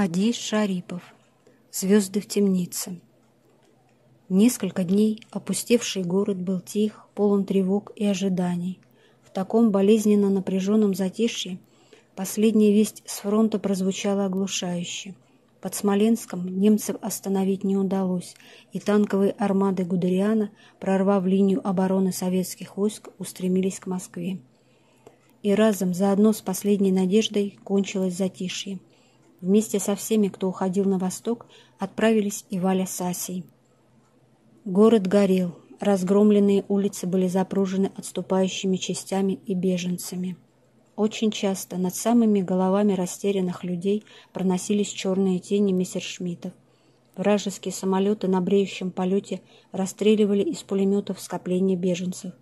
Ади Шарипов. Звезды в темнице. Несколько дней опустевший город был тих, полон тревог и ожиданий. В таком болезненно напряженном затишье последняя весть с фронта прозвучала оглушающе. Под Смоленском немцев остановить не удалось, и танковые армады Гудериана, прорвав линию обороны советских войск, устремились к Москве. И разом, заодно с последней надеждой, кончилось затишье. Вместе со всеми, кто уходил на восток, отправились и Валя с Асей. Город горел, разгромленные улицы были запружены отступающими частями и беженцами. Очень часто над самыми головами растерянных людей проносились черные тени мессершмиттов. Вражеские самолеты на бреющем полете расстреливали из пулеметов скопления беженцев.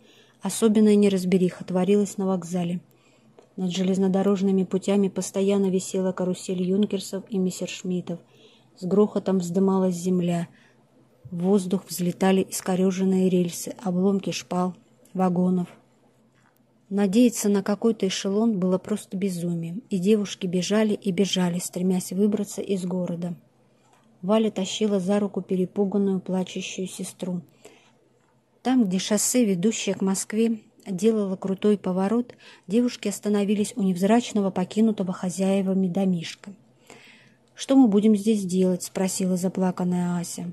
Особенная неразбериха творилась на вокзале – над железнодорожными путями постоянно висела карусель юнкерсов и мессершмиттов. С грохотом вздымалась земля. В воздух взлетали искореженные рельсы, обломки шпал, вагонов. Надеяться на какой-то эшелон было просто безумием, и девушки бежали и бежали, стремясь выбраться из города. Валя тащила за руку перепуганную плачущую сестру. Там, где шоссе, ведущее к Москве, делала крутой поворот, девушки остановились у невзрачного покинутого хозяевами домишка. «Что мы будем здесь делать?» — спросила заплаканная Ася.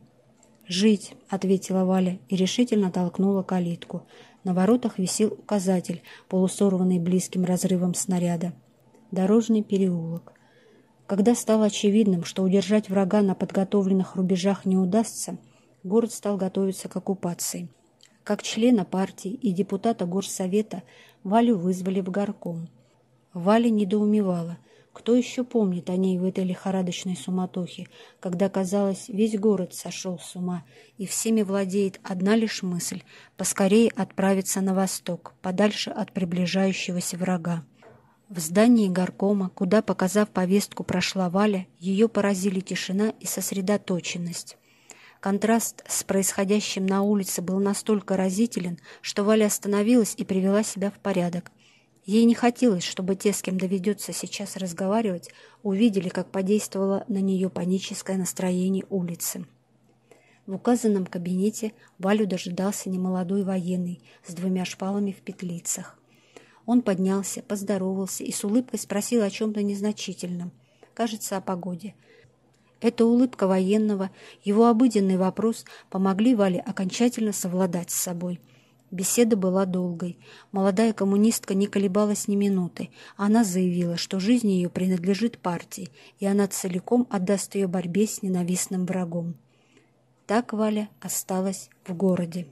«Жить», — ответила Валя и решительно толкнула калитку. На воротах висел указатель, полусорванный близким разрывом снаряда. Дорожный переулок. Когда стало очевидным, что удержать врага на подготовленных рубежах не удастся, город стал готовиться к оккупации. Как члена партии и депутата горсовета Валю вызвали в горком. Валя недоумевала, кто еще помнит о ней в этой лихорадочной суматохе, когда, казалось, весь город сошел с ума, и всеми владеет одна лишь мысль — поскорее отправиться на восток, подальше от приближающегося врага. В здании горкома, куда, показав повестку, прошла Валя, ее поразили тишина и сосредоточенность. Контраст с происходящим на улице был настолько разителен, что Валя остановилась и привела себя в порядок. Ей не хотелось, чтобы те, с кем доведется сейчас разговаривать, увидели, как подействовало на нее паническое настроение улицы. В указанном кабинете Валю дожидался немолодой военный с двумя шпалами в петлицах. Он поднялся, поздоровался и с улыбкой спросил о чем-то незначительном, кажется, о погоде – эта улыбка военного, его обыденный вопрос помогли Вале окончательно совладать с собой. Беседа была долгой. Молодая коммунистка не колебалась ни минуты. Она заявила, что жизнь ее принадлежит партии, и она целиком отдаст ее борьбе с ненавистным врагом. Так Валя осталась в городе.